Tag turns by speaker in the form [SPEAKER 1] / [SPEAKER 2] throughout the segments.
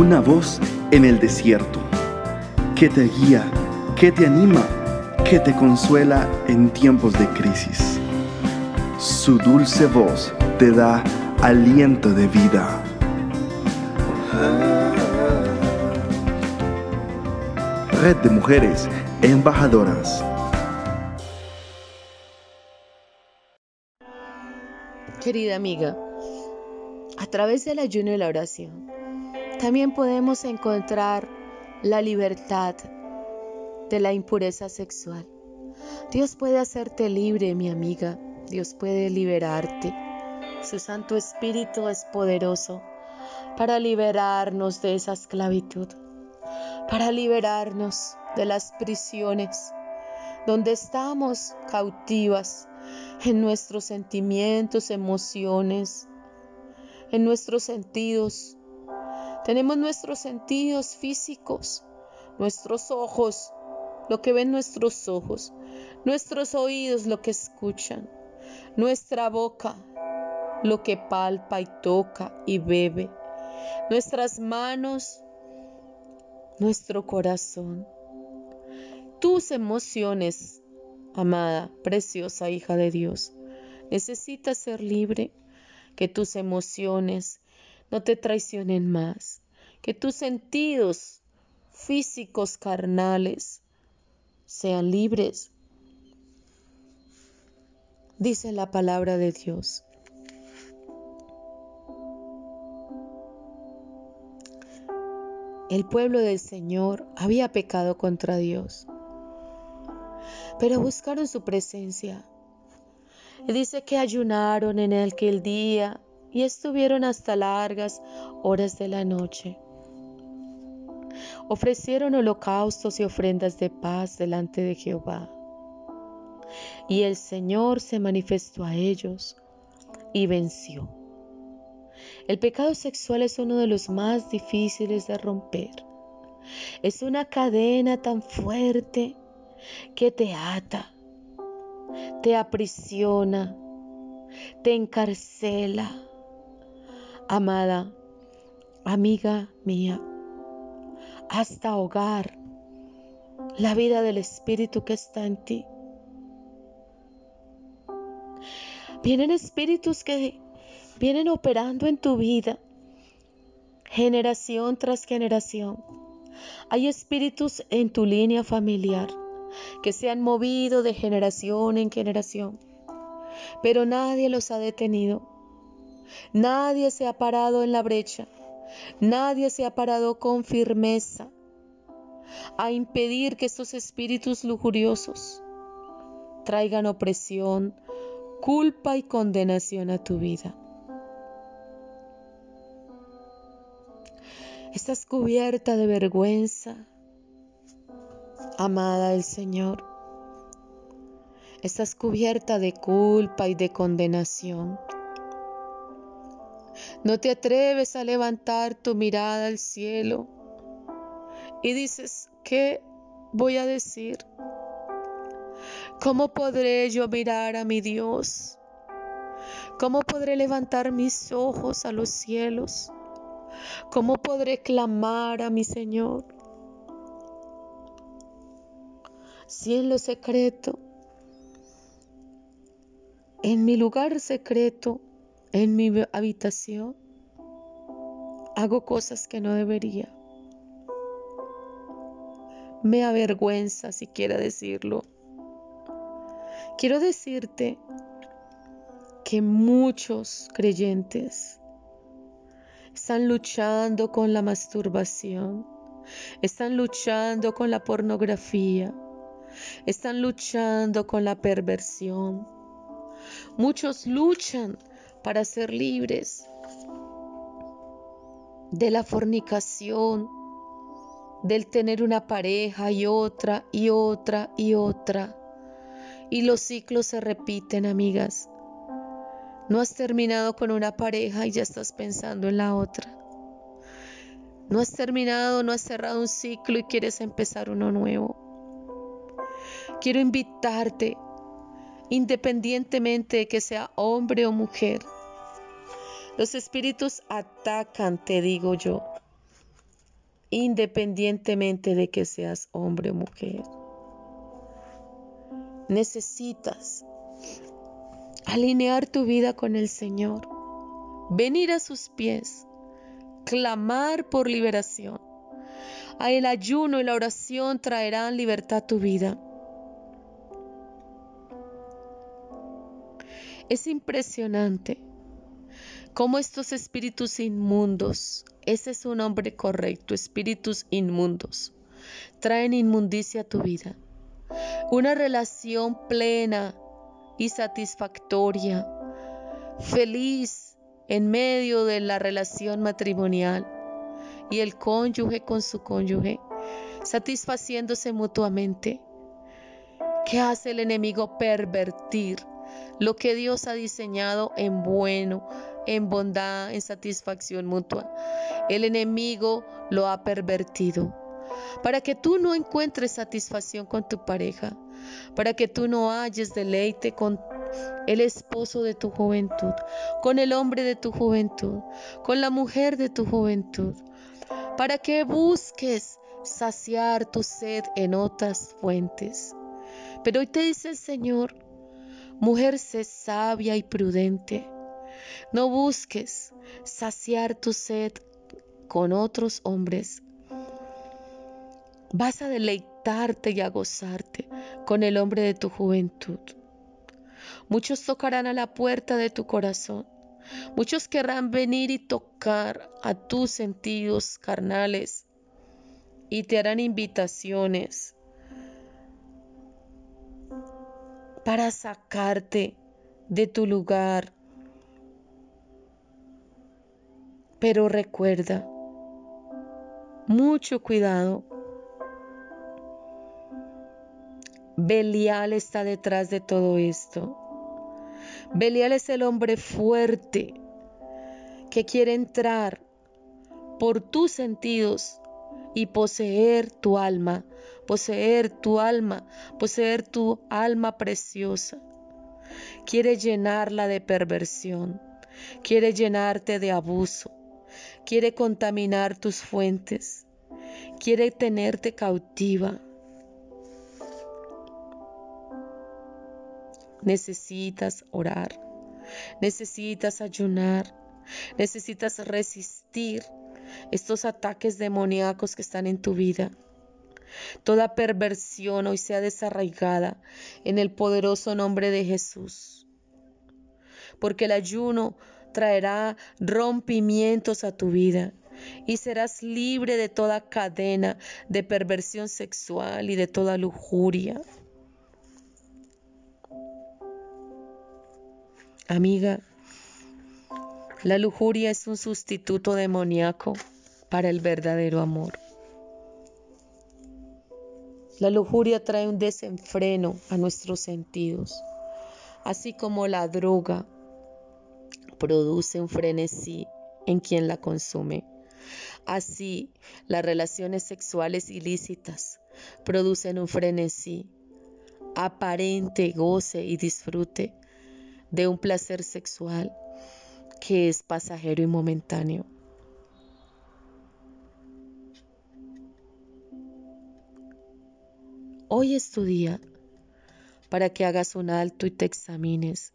[SPEAKER 1] una voz en el desierto, que te guía, que te anima, que te consuela en tiempos de crisis. Su dulce voz te da aliento de vida. Red de Mujeres Embajadoras.
[SPEAKER 2] Querida amiga, a través del ayuno y la oración, también podemos encontrar la libertad de la impureza sexual. Dios puede hacerte libre, mi amiga. Dios puede liberarte. Su Santo Espíritu es poderoso para liberarnos de esa esclavitud, para liberarnos de las prisiones donde estamos cautivas en nuestros sentimientos, emociones, en nuestros sentidos. Tenemos nuestros sentidos físicos, nuestros ojos, lo que ven nuestros ojos, nuestros oídos, lo que escuchan, nuestra boca, lo que palpa y toca y bebe, nuestras manos, nuestro corazón, tus emociones, amada, preciosa hija de Dios. Necesitas ser libre, que tus emociones no te traicionen más, que tus sentidos físicos carnales sean libres. Dice la palabra de Dios. El pueblo del Señor había pecado contra Dios pero buscaron su presencia. Y dice que ayunaron en aquel día y estuvieron hasta largas horas de la noche. Ofrecieron holocaustos y ofrendas de paz delante de Jehová. Y el Señor se manifestó a ellos y venció. El pecado sexual es uno de los más difíciles de romper. Es una cadena tan fuerte que te ata, te aprisiona, te encarcela. Amada, amiga mía, hasta ahogar la vida del Espíritu que está en ti. Vienen espíritus que vienen operando en tu vida generación tras generación. Hay espíritus en tu línea familiar que se han movido de generación en generación, pero nadie los ha detenido. Nadie se ha parado en la brecha. Nadie se ha parado con firmeza a impedir que estos espíritus lujuriosos traigan opresión, culpa y condenación a tu vida. Estás cubierta de vergüenza, amada del Señor. Estás cubierta de culpa y de condenación. No te atreves a levantar tu mirada al cielo y dices, ¿qué voy a decir? ¿Cómo podré yo mirar a mi Dios? ¿Cómo podré levantar mis ojos a los cielos? ¿Cómo podré clamar a mi Señor? si en lo secreto, en mi lugar secreto, en mi habitación, hago cosas que no debería. Me avergüenza siquiera decirlo. Quiero decirte que muchos creyentes están luchando con la masturbación, están luchando con la pornografía, están luchando con la perversión. Muchos luchan para ser libres de la fornicación, del tener una pareja y otra y otra y otra. Y los ciclos se repiten, amigas. No has terminado con una pareja y ya estás pensando en la otra. No has terminado, no has cerrado un ciclo y quieres empezar uno nuevo. Quiero invitarte, independientemente de que sea hombre o mujer. Los espíritus atacan, te digo yo. independientemente de que seas hombre o mujer. Necesitas alinear tu vida con el Señor, venir a sus pies, clamar por liberación. A el ayuno y la oración traerán libertad a tu vida. Es impresionante cómo estos espíritus inmundos, ese es un nombre correcto, espíritus inmundos, traen inmundicia a tu vida. Una relación plena y satisfactoria, feliz en medio de la relación matrimonial y el cónyuge con su cónyuge, satisfaciéndose mutuamente. ¿Qué hace el enemigo? Pervertir lo que Dios ha diseñado en bueno, en bondad, en satisfacción mutua. El enemigo lo ha pervertido para que tú no encuentres satisfacción con tu pareja, para que tú no halles deleite con el esposo de tu juventud, con el hombre de tu juventud, con la mujer de tu juventud, para que busques saciar tu sed en otras fuentes. Pero hoy te dice el Señor, mujer, sé sabia y prudente. No busques saciar tu sed con otros hombres, vas a deleitarte y a gozarte con el hombre de tu juventud. Muchos tocarán a la puerta de tu corazón. Muchos querrán venir y tocar a tus sentidos carnales y te harán invitaciones para sacarte de tu lugar. Pero recuerda, mucho cuidado Belial está detrás de todo esto. Belial es el hombre fuerte que quiere entrar por tus sentidos y poseer tu alma, poseer tu alma, poseer tu alma preciosa. Quiere llenarla de perversión, quiere llenarte de abuso, quiere contaminar tus fuentes, quiere tenerte cautiva. Necesitas orar, necesitas ayunar, necesitas resistir estos ataques demoníacos que están en tu vida. Toda perversión hoy sea desarraigada en el poderoso nombre de Jesús. Porque el ayuno traerá rompimientos a tu vida y serás libre de toda cadena de perversión sexual y de toda lujuria. Amiga, la lujuria es un sustituto demoníaco para el verdadero amor. La lujuria trae un desenfreno a nuestros sentidos, así como la droga produce un frenesí en quien la consume. Así, las relaciones sexuales ilícitas producen un frenesí, aparente goce y disfrute de un placer sexual que es pasajero y momentáneo. Hoy es tu día para que hagas un alto y te examines,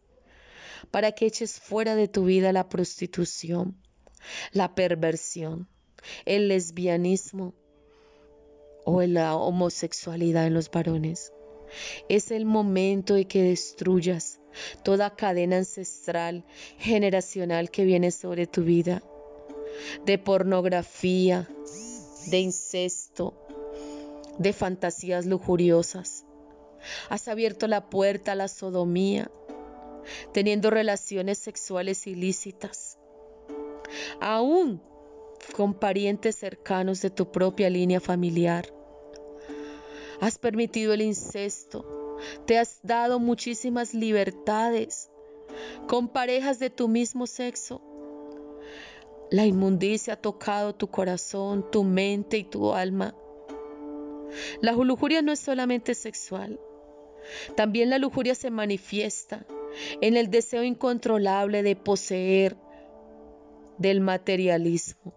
[SPEAKER 2] para que eches fuera de tu vida la prostitución, la perversión, el lesbianismo o la homosexualidad en los varones. Es el momento de que destruyas toda cadena ancestral, generacional que viene sobre tu vida, de pornografía, de incesto, de fantasías lujuriosas. Has abierto la puerta a la sodomía, teniendo relaciones sexuales ilícitas, aún con parientes cercanos de tu propia línea familiar. Has permitido el incesto, te has dado muchísimas libertades con parejas de tu mismo sexo. La inmundicia ha tocado tu corazón, tu mente y tu alma. La lujuria no es solamente sexual. También la lujuria se manifiesta en el deseo incontrolable de poseer del materialismo,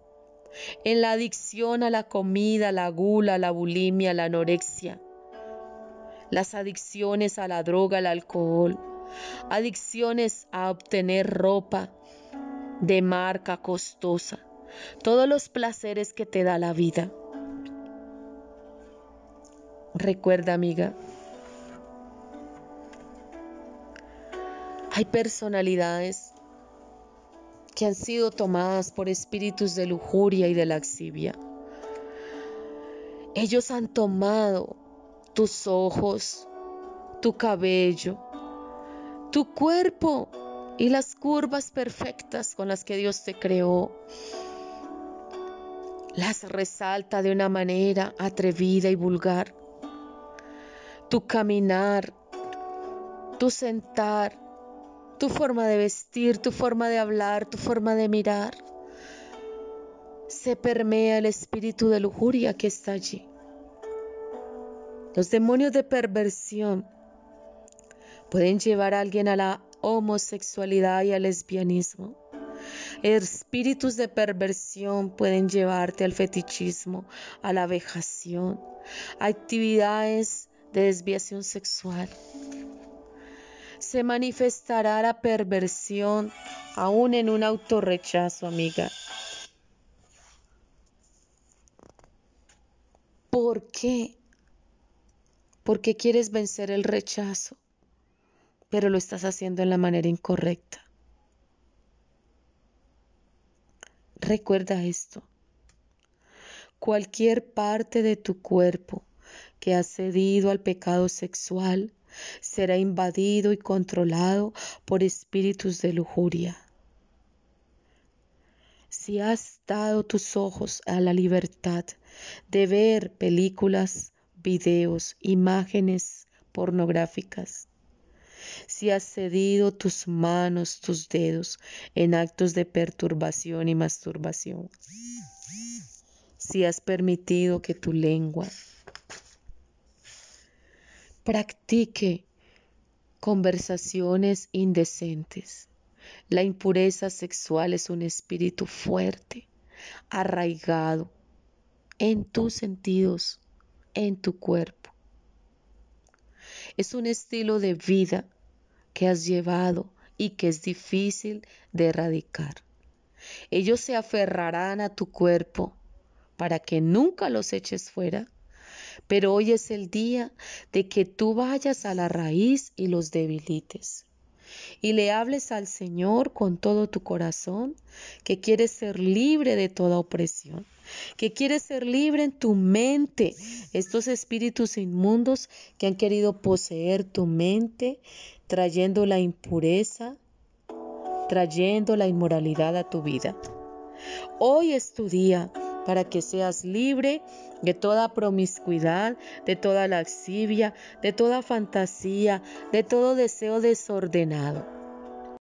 [SPEAKER 2] en la adicción a la comida, la gula, la bulimia, la anorexia, las adicciones a la droga, al alcohol, adicciones a obtener ropa de marca costosa, todos los placeres que te da la vida. Recuerda, amiga, hay personalidades que han sido tomadas por espíritus de lujuria y de laxivia. Ellos han tomado tus ojos, tu cabello, tu cuerpo y las curvas perfectas con las que Dios te creó. Las resalta de una manera atrevida y vulgar. Tu caminar, tu sentar, tu forma de vestir, tu forma de hablar, tu forma de mirar. Se permea el espíritu de lujuria que está allí. Los demonios de perversión pueden llevar a alguien a la homosexualidad y al lesbianismo. Espíritus de perversión pueden llevarte al fetichismo, a la vejación, a actividades de desviación sexual se manifestará la perversión aún en un autorrechazo, amiga. ¿Por qué? Porque quieres vencer el rechazo, pero lo estás haciendo en la manera incorrecta. Recuerda esto. Cualquier parte de tu cuerpo que ha cedido al pecado sexual será invadido y controlado por espíritus de lujuria. Si has dado tus ojos a la libertad de ver películas, videos, imágenes pornográficas, si has cedido tus manos, tus dedos en actos de perturbación y masturbación, si has permitido que tu lengua practique conversaciones indecentes. La impureza sexual es un espíritu fuerte, arraigado en tus sentidos, en tu cuerpo. Es un estilo de vida que has llevado y que es difícil de erradicar. Ellos se aferrarán a tu cuerpo para que nunca los eches fuera pero hoy es el día de que tú vayas a la raíz y los debilites. Y le hables al Señor con todo tu corazón, que quieres ser libre de toda opresión, que quieres ser libre en tu mente. Estos espíritus inmundos que han querido poseer tu mente, trayendo la impureza, trayendo la inmoralidad a tu vida. Hoy es tu día para que seas libre de toda promiscuidad, de toda laxivia, de toda fantasía, de todo deseo desordenado.